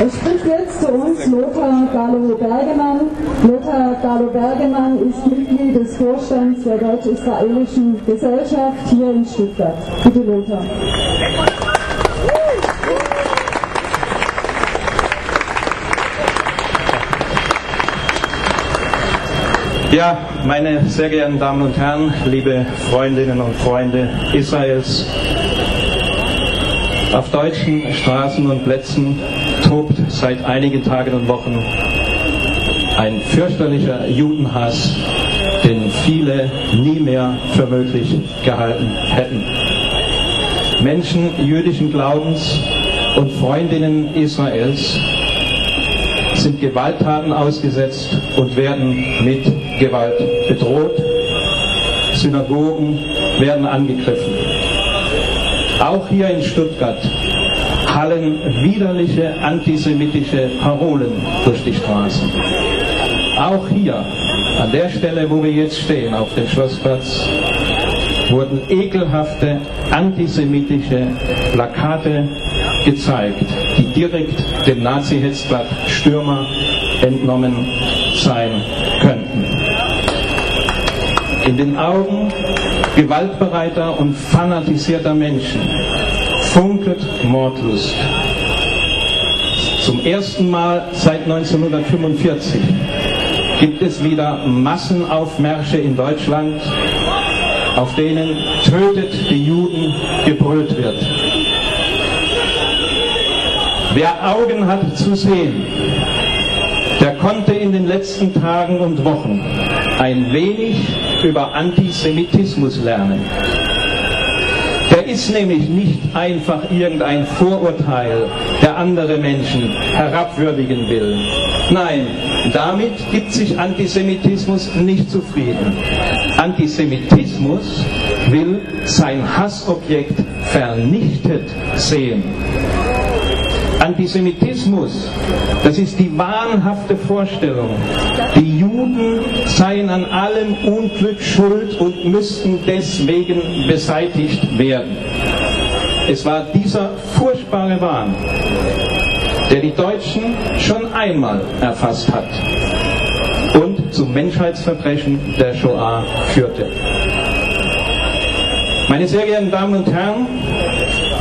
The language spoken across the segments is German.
Es spricht jetzt zu uns Lothar Galo-Bergemann. Lothar Galo-Bergemann ist Mitglied des Vorstands der Deutsch-Israelischen Gesellschaft hier in Stuttgart. Bitte Lothar. Ja, meine sehr geehrten Damen und Herren, liebe Freundinnen und Freunde Israels, auf deutschen Straßen und Plätzen tobt seit einigen Tagen und Wochen ein fürchterlicher Judenhass, den viele nie mehr für möglich gehalten hätten. Menschen jüdischen Glaubens und Freundinnen Israels sind Gewalttaten ausgesetzt und werden mit Gewalt bedroht. Synagogen werden angegriffen. Auch hier in Stuttgart hallen widerliche antisemitische Parolen durch die Straßen. Auch hier, an der Stelle, wo wir jetzt stehen, auf dem Schlossplatz, wurden ekelhafte antisemitische Plakate gezeigt, die direkt dem Nazi-Hetzblatt Stürmer entnommen sein könnten. In den Augen gewaltbereiter und fanatisierter Menschen funkelt Mordlust. Zum ersten Mal seit 1945 gibt es wieder Massenaufmärsche in Deutschland, auf denen tötet die Juden gebrüllt wird. Wer Augen hat zu sehen, der konnte in den letzten Tagen und Wochen ein wenig über Antisemitismus lernen. Der ist nämlich nicht einfach irgendein Vorurteil, der andere Menschen herabwürdigen will. Nein, damit gibt sich Antisemitismus nicht zufrieden. Antisemitismus will sein Hassobjekt vernichtet sehen. Antisemitismus, das ist die wahnhafte Vorstellung, die Juden seien an allem Unglück schuld und müssten deswegen beseitigt werden. Es war dieser furchtbare Wahn, der die Deutschen schon einmal erfasst hat und zum Menschheitsverbrechen der Shoah führte. Meine sehr geehrten Damen und Herren,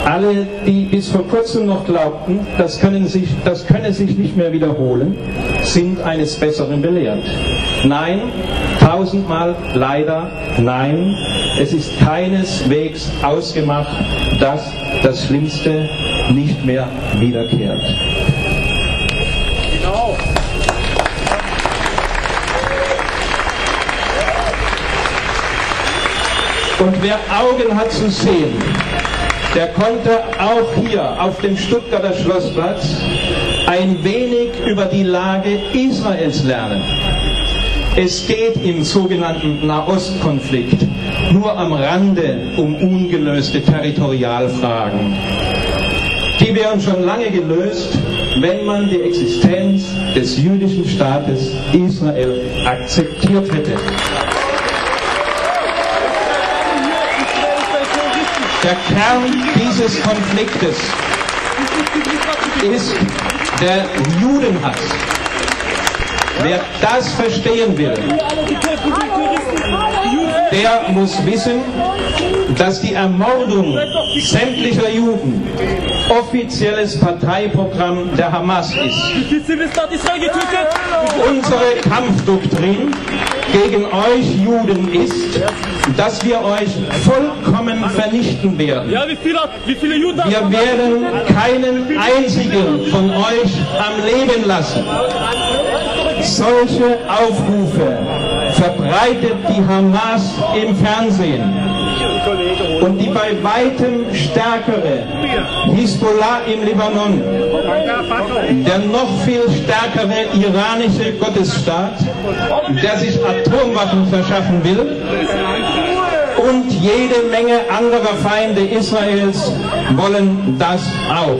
alle, die bis vor kurzem noch glaubten, das, können sich, das könne sich nicht mehr wiederholen, sind eines Besseren belehrt. Nein, tausendmal leider nein, es ist keineswegs ausgemacht, dass das Schlimmste nicht mehr wiederkehrt. Und wer Augen hat zu sehen, der konnte auch hier auf dem Stuttgarter Schlossplatz ein wenig über die Lage Israels lernen. Es geht im sogenannten Nahostkonflikt nur am Rande um ungelöste Territorialfragen. Die wären schon lange gelöst, wenn man die Existenz des jüdischen Staates Israel akzeptiert hätte. Der Kern dieses Konfliktes ist der Judenhass. Wer das verstehen will, der muss wissen, dass die Ermordung sämtlicher Juden offizielles Parteiprogramm der Hamas ist. Unsere Kampfdoktrin gegen euch Juden ist, dass wir euch vollkommen vernichten werden. Wir werden keinen einzigen von euch am Leben lassen. Solche Aufrufe verbreitet die Hamas im Fernsehen. Und die bei weitem stärkere Hisbollah im Libanon, der noch viel stärkere iranische Gottesstaat, der sich Atomwaffen verschaffen will, und jede Menge anderer Feinde Israels wollen das auch.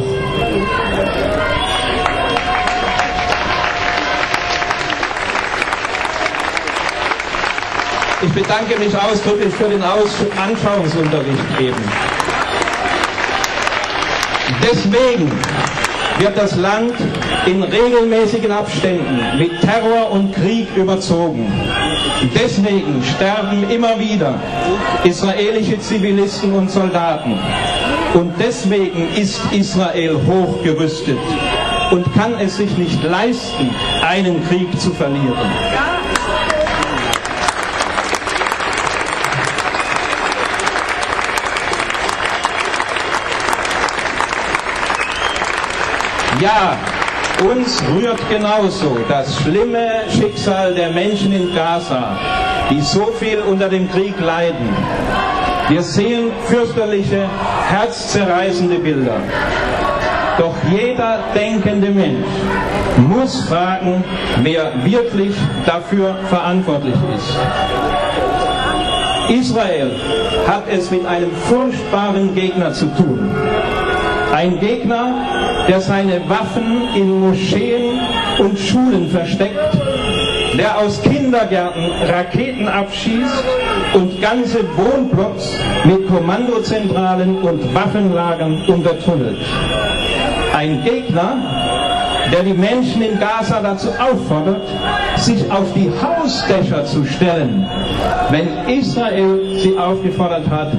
Ich bedanke mich ausdrücklich für den Aus Anschauungsunterricht eben. Deswegen wird das Land in regelmäßigen Abständen mit Terror und Krieg überzogen. Deswegen sterben immer wieder israelische Zivilisten und Soldaten. Und deswegen ist Israel hochgerüstet und kann es sich nicht leisten, einen Krieg zu verlieren. Ja, uns rührt genauso das schlimme Schicksal der Menschen in Gaza, die so viel unter dem Krieg leiden. Wir sehen fürchterliche, herzzerreißende Bilder. Doch jeder denkende Mensch muss fragen, wer wirklich dafür verantwortlich ist. Israel hat es mit einem furchtbaren Gegner zu tun. Ein Gegner, der seine Waffen in Moscheen und Schulen versteckt, der aus Kindergärten Raketen abschießt und ganze Wohnblocks mit Kommandozentralen und Waffenlagern untertunnelt. Ein Gegner, der die Menschen in Gaza dazu auffordert, sich auf die Hausdächer zu stellen, wenn Israel sie aufgefordert hat,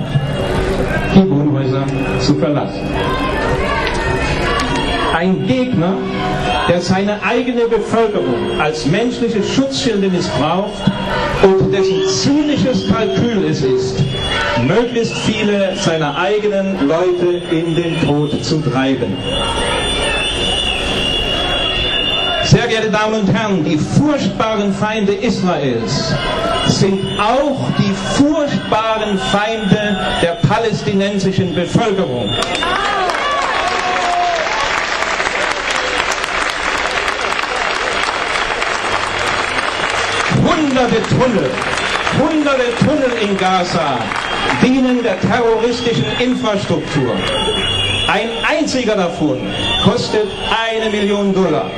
die Wohnhäuser zu verlassen ein Gegner, der seine eigene Bevölkerung als menschliches Schutzschild missbraucht und dessen zynisches Kalkül es ist, möglichst viele seiner eigenen Leute in den Tod zu treiben. Sehr geehrte Damen und Herren, die furchtbaren Feinde Israels sind auch die furchtbaren Feinde der palästinensischen Bevölkerung. Hunderte Tunnel, hunderte Tunnel in Gaza dienen der terroristischen Infrastruktur. Ein einziger davon kostet eine Million Dollar.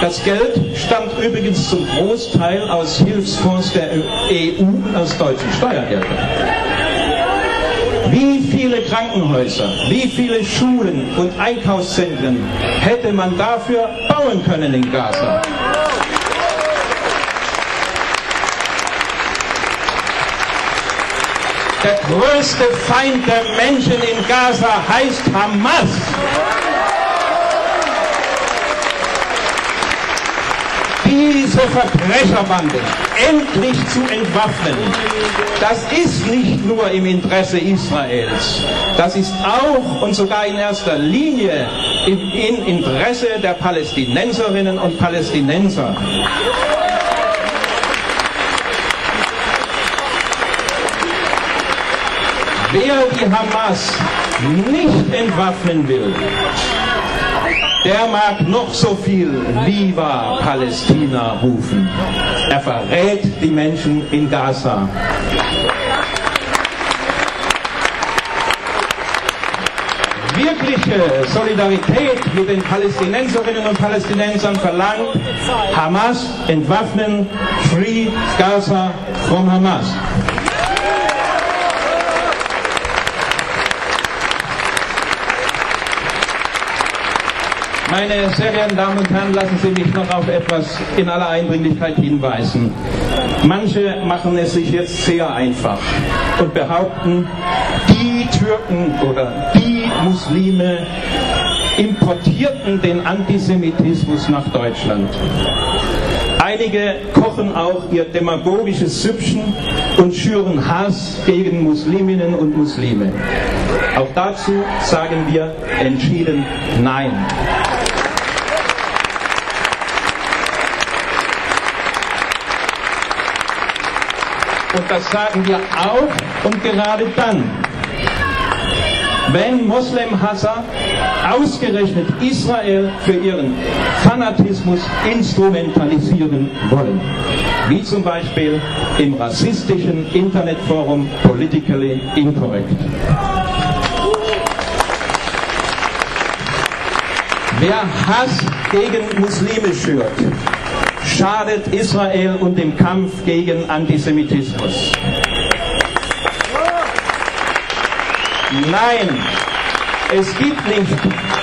Das Geld stammt übrigens zum Großteil aus Hilfsfonds der EU aus deutschen Steuergeldern. Wie viele Krankenhäuser, wie viele Schulen und Einkaufszentren hätte man dafür bauen können in Gaza? Der größte Feind der Menschen in Gaza heißt Hamas. Diese Verbrecherbande endlich zu entwaffnen, das ist nicht nur im Interesse Israels, das ist auch und sogar in erster Linie im Interesse der Palästinenserinnen und Palästinenser. Wer die Hamas nicht entwaffnen will, der mag noch so viel Viva Palästina rufen. Er verrät die Menschen in Gaza. Wirkliche Solidarität mit den Palästinenserinnen und Palästinensern verlangt Hamas entwaffnen, free Gaza from Hamas. Meine sehr verehrten Damen und Herren, lassen Sie mich noch auf etwas in aller Eindringlichkeit hinweisen. Manche machen es sich jetzt sehr einfach und behaupten, die Türken oder die Muslime importierten den Antisemitismus nach Deutschland. Einige kochen auch ihr demagogisches Süppchen und schüren Hass gegen Musliminnen und Muslime. Auch dazu sagen wir entschieden Nein. Und das sagen wir auch und gerade dann, wenn Moslem-Hasser ausgerechnet Israel für ihren Fanatismus instrumentalisieren wollen. Wie zum Beispiel im rassistischen Internetforum Politically Incorrect. Wer Hass gegen Muslime schürt, schadet Israel und dem Kampf gegen Antisemitismus. Nein, es gibt nicht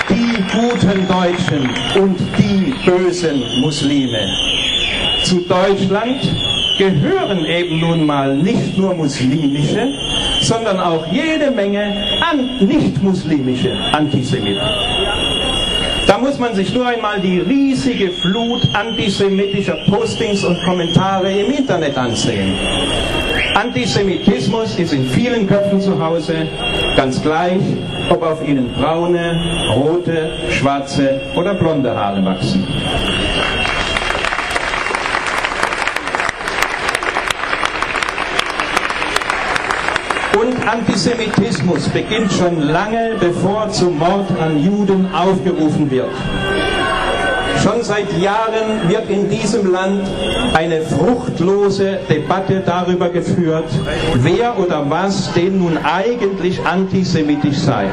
die guten Deutschen und die bösen Muslime. Zu Deutschland gehören eben nun mal nicht nur muslimische, sondern auch jede Menge an nicht-muslimische Antisemiten. Man sich nur einmal die riesige Flut antisemitischer Postings und Kommentare im Internet ansehen. Antisemitismus ist in vielen Köpfen zu Hause, ganz gleich, ob auf ihnen braune, rote, schwarze oder blonde Haare wachsen. Und Antisemitismus beginnt schon lange, bevor zum Mord an Juden aufgerufen wird. Schon seit Jahren wird in diesem Land eine fruchtlose Debatte darüber geführt, wer oder was denn nun eigentlich antisemitisch sei.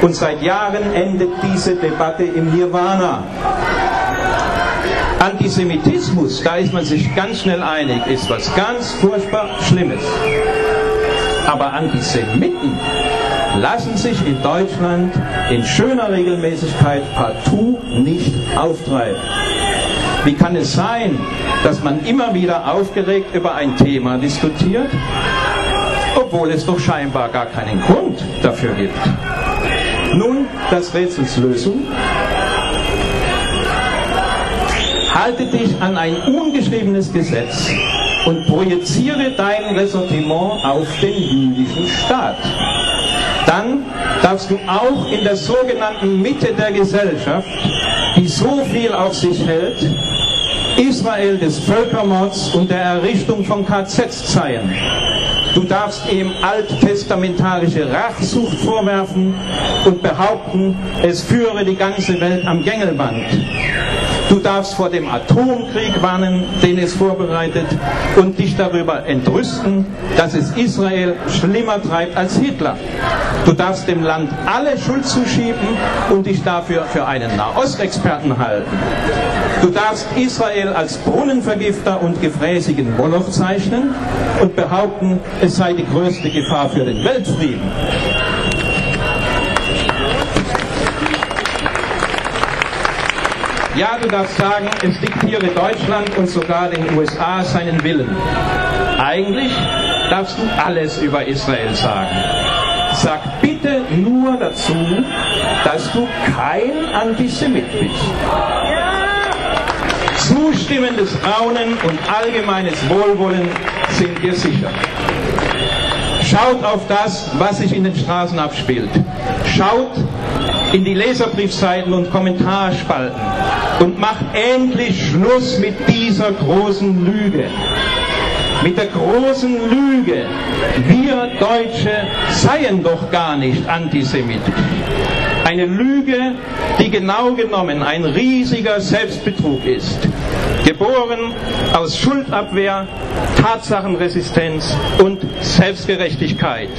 Und seit Jahren endet diese Debatte im Nirvana. Antisemitismus, da ist man sich ganz schnell einig, ist was ganz furchtbar Schlimmes. Aber Antisemiten lassen sich in Deutschland in schöner Regelmäßigkeit partout nicht auftreiben. Wie kann es sein, dass man immer wieder aufgeregt über ein Thema diskutiert, obwohl es doch scheinbar gar keinen Grund dafür gibt? Nun, das Rätsels Lösung. Halte dich an ein ungeschriebenes Gesetz und projiziere dein Ressentiment auf den jüdischen Staat. Dann darfst du auch in der sogenannten Mitte der Gesellschaft, die so viel auf sich hält, Israel des Völkermords und der Errichtung von KZs zeigen. Du darfst ihm alttestamentarische Rachsucht vorwerfen und behaupten, es führe die ganze Welt am Gängelband. Du darfst vor dem Atomkrieg warnen, den es vorbereitet, und dich darüber entrüsten, dass es Israel schlimmer treibt als Hitler. Du darfst dem Land alle Schuld zuschieben und dich dafür für einen Nahostexperten halten. Du darfst Israel als Brunnenvergifter und gefräßigen Moloch zeichnen und behaupten, es sei die größte Gefahr für den Weltfrieden. Ja, du darfst sagen, es diktiere Deutschland und sogar den USA seinen Willen. Eigentlich darfst du alles über Israel sagen. Sag bitte nur dazu, dass du kein Antisemit bist. Zustimmendes Raunen und allgemeines Wohlwollen sind dir sicher. Schaut auf das, was sich in den Straßen abspielt. Schaut in die Leserbriefseiten und Kommentarspalten und macht endlich Schluss mit dieser großen Lüge. Mit der großen Lüge, wir Deutsche seien doch gar nicht antisemitisch. Eine Lüge, die genau genommen ein riesiger Selbstbetrug ist. Geboren aus Schuldabwehr, Tatsachenresistenz und Selbstgerechtigkeit.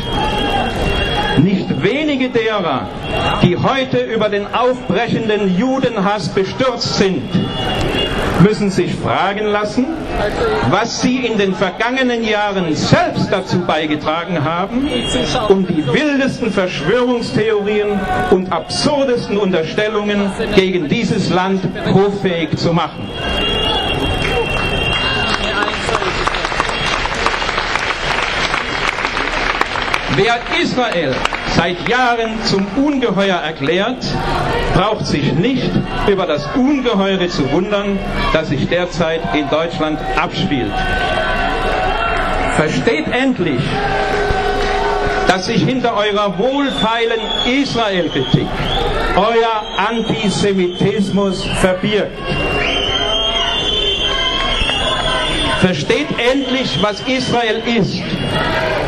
Wenige derer, die heute über den aufbrechenden Judenhass bestürzt sind, müssen sich fragen lassen, was sie in den vergangenen Jahren selbst dazu beigetragen haben, um die wildesten Verschwörungstheorien und absurdesten Unterstellungen gegen dieses Land hoffähig zu machen. Wer Israel seit Jahren zum Ungeheuer erklärt, braucht sich nicht über das Ungeheure zu wundern, das sich derzeit in Deutschland abspielt. Versteht endlich, dass sich hinter eurer wohlfeilen Israel-Kritik euer Antisemitismus verbirgt. Versteht endlich, was Israel ist.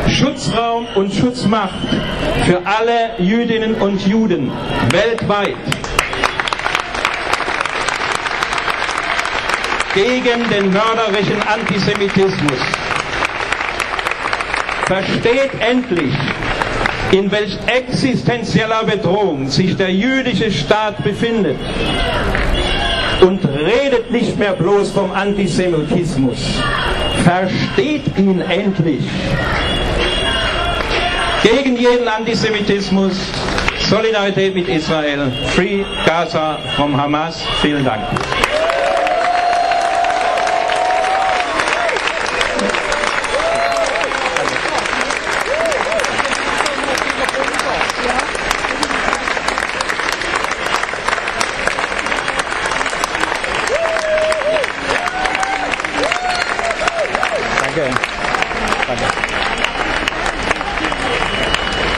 Schutzraum und Schutzmacht für alle Jüdinnen und Juden weltweit. Gegen den mörderischen Antisemitismus. Versteht endlich, in welch existenzieller Bedrohung sich der jüdische Staat befindet und redet nicht mehr bloß vom Antisemitismus. Versteht ihn endlich. Gegen jeden Antisemitismus Solidarität mit Israel. Free Gaza from Hamas. Vielen Dank.